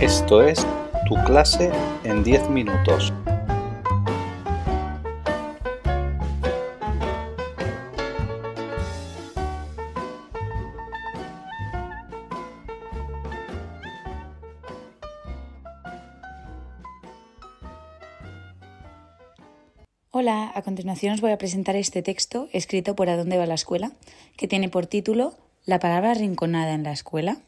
Esto es Tu clase en 10 minutos. Hola, a continuación os voy a presentar este texto escrito por ¿A dónde va la escuela? que tiene por título La palabra rinconada en la escuela.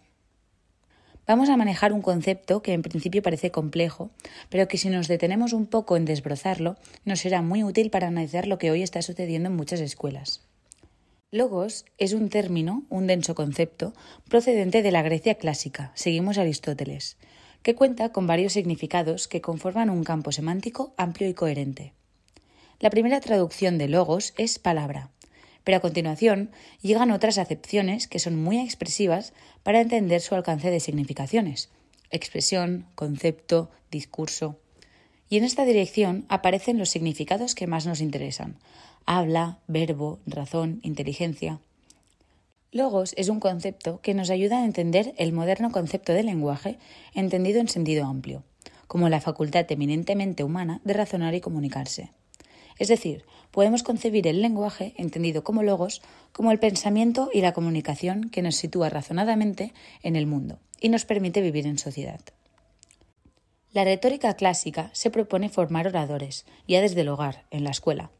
Vamos a manejar un concepto que en principio parece complejo, pero que si nos detenemos un poco en desbrozarlo, nos será muy útil para analizar lo que hoy está sucediendo en muchas escuelas. Logos es un término, un denso concepto, procedente de la Grecia clásica, seguimos Aristóteles, que cuenta con varios significados que conforman un campo semántico amplio y coherente. La primera traducción de logos es palabra, pero a continuación llegan otras acepciones que son muy expresivas para entender su alcance de significaciones expresión, concepto, discurso. Y en esta dirección aparecen los significados que más nos interesan habla, verbo, razón, inteligencia. Logos es un concepto que nos ayuda a entender el moderno concepto de lenguaje entendido en sentido amplio, como la facultad eminentemente humana de razonar y comunicarse. Es decir, podemos concebir el lenguaje, entendido como logos, como el pensamiento y la comunicación que nos sitúa razonadamente en el mundo y nos permite vivir en sociedad. La retórica clásica se propone formar oradores, ya desde el hogar, en la escuela,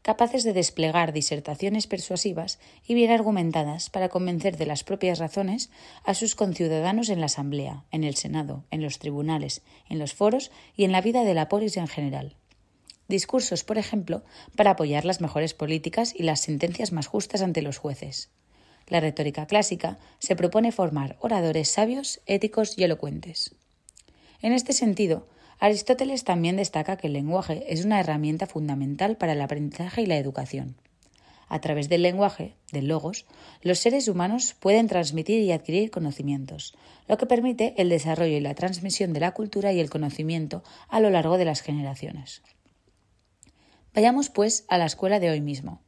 capaces de desplegar disertaciones persuasivas y bien argumentadas para convencer de las propias razones a sus conciudadanos en la Asamblea, en el Senado, en los tribunales, en los foros y en la vida de la polis en general discursos, por ejemplo, para apoyar las mejores políticas y las sentencias más justas ante los jueces. La retórica clásica se propone formar oradores sabios, éticos y elocuentes. En este sentido, Aristóteles también destaca que el lenguaje es una herramienta fundamental para el aprendizaje y la educación. A través del lenguaje, del logos, los seres humanos pueden transmitir y adquirir conocimientos, lo que permite el desarrollo y la transmisión de la cultura y el conocimiento a lo largo de las generaciones. Vayamos, pues, a la escuela de hoy mismo.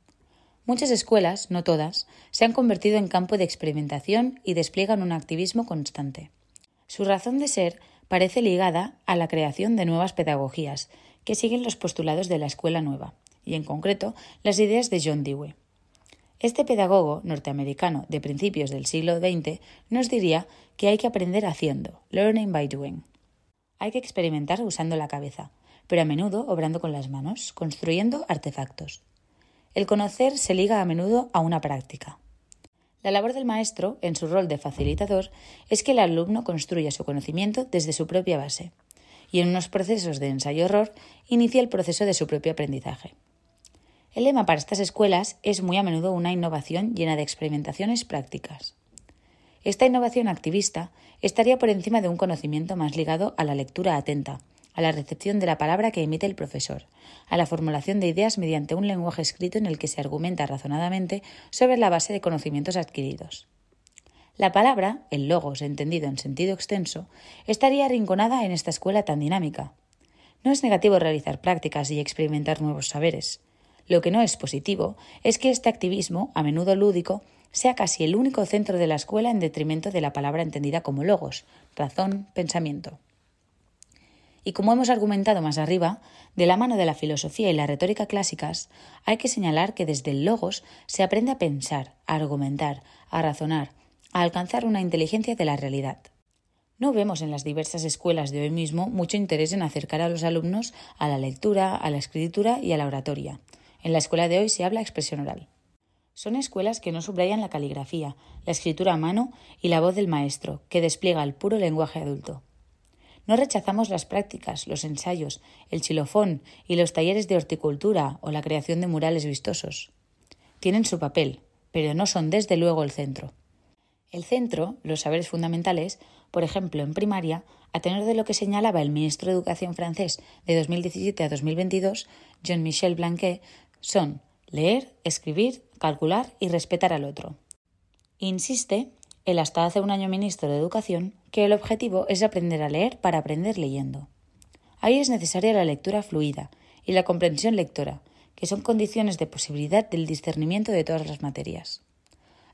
Muchas escuelas, no todas, se han convertido en campo de experimentación y despliegan un activismo constante. Su razón de ser parece ligada a la creación de nuevas pedagogías, que siguen los postulados de la escuela nueva, y en concreto las ideas de John Dewey. Este pedagogo norteamericano de principios del siglo XX nos diría que hay que aprender haciendo, learning by doing. Hay que experimentar usando la cabeza, pero a menudo obrando con las manos, construyendo artefactos. El conocer se liga a menudo a una práctica. La labor del maestro, en su rol de facilitador, es que el alumno construya su conocimiento desde su propia base, y en unos procesos de ensayo-error inicia el proceso de su propio aprendizaje. El lema para estas escuelas es muy a menudo una innovación llena de experimentaciones prácticas. Esta innovación activista estaría por encima de un conocimiento más ligado a la lectura atenta, a la recepción de la palabra que emite el profesor, a la formulación de ideas mediante un lenguaje escrito en el que se argumenta razonadamente sobre la base de conocimientos adquiridos. La palabra, el logos entendido en sentido extenso, estaría arrinconada en esta escuela tan dinámica. No es negativo realizar prácticas y experimentar nuevos saberes. Lo que no es positivo es que este activismo, a menudo lúdico, sea casi el único centro de la escuela en detrimento de la palabra entendida como logos, razón, pensamiento. Y como hemos argumentado más arriba, de la mano de la filosofía y la retórica clásicas, hay que señalar que desde el logos se aprende a pensar, a argumentar, a razonar, a alcanzar una inteligencia de la realidad. No vemos en las diversas escuelas de hoy mismo mucho interés en acercar a los alumnos a la lectura, a la escritura y a la oratoria. En la escuela de hoy se habla expresión oral. Son escuelas que no subrayan la caligrafía, la escritura a mano y la voz del maestro, que despliega el puro lenguaje adulto. No rechazamos las prácticas, los ensayos, el chilofón y los talleres de horticultura o la creación de murales vistosos. Tienen su papel, pero no son desde luego el centro. El centro, los saberes fundamentales, por ejemplo, en primaria, a tenor de lo que señalaba el ministro de Educación francés de 2017 a 2022, Jean-Michel Blanquet, son leer, escribir, calcular y respetar al otro. Insiste el hasta hace un año ministro de Educación, que el objetivo es aprender a leer para aprender leyendo. Ahí es necesaria la lectura fluida y la comprensión lectora, que son condiciones de posibilidad del discernimiento de todas las materias.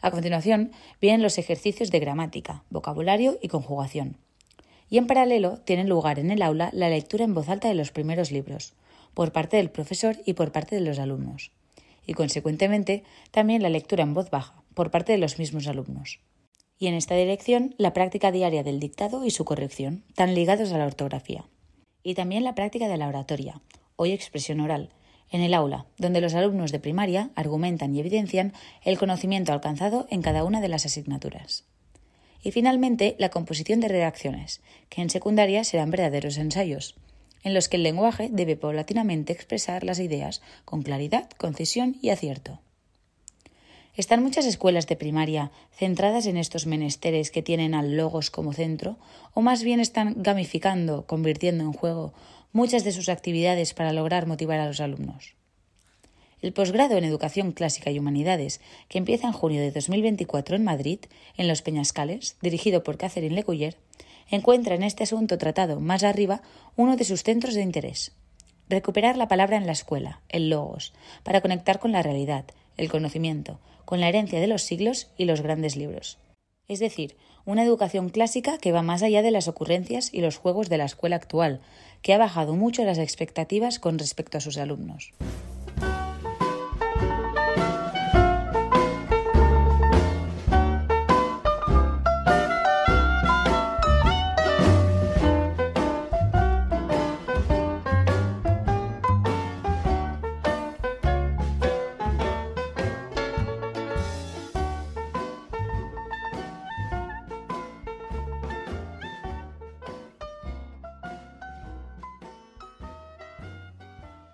A continuación vienen los ejercicios de gramática, vocabulario y conjugación. y en paralelo tiene lugar en el aula la lectura en voz alta de los primeros libros, por parte del profesor y por parte de los alumnos, y consecuentemente también la lectura en voz baja, por parte de los mismos alumnos. Y en esta dirección la práctica diaria del dictado y su corrección, tan ligados a la ortografía. Y también la práctica de la oratoria, hoy expresión oral, en el aula, donde los alumnos de primaria argumentan y evidencian el conocimiento alcanzado en cada una de las asignaturas. Y finalmente, la composición de redacciones, que en secundaria serán verdaderos ensayos, en los que el lenguaje debe paulatinamente expresar las ideas con claridad, concisión y acierto. Están muchas escuelas de primaria centradas en estos menesteres que tienen al logos como centro, o más bien están gamificando, convirtiendo en juego muchas de sus actividades para lograr motivar a los alumnos. El posgrado en Educación Clásica y Humanidades, que empieza en junio de 2024 en Madrid, en Los Peñascales, dirigido por Catherine Lecuyer, encuentra en este asunto tratado más arriba uno de sus centros de interés. Recuperar la palabra en la escuela, el logos, para conectar con la realidad, el conocimiento, con la herencia de los siglos y los grandes libros. Es decir, una educación clásica que va más allá de las ocurrencias y los juegos de la escuela actual, que ha bajado mucho las expectativas con respecto a sus alumnos.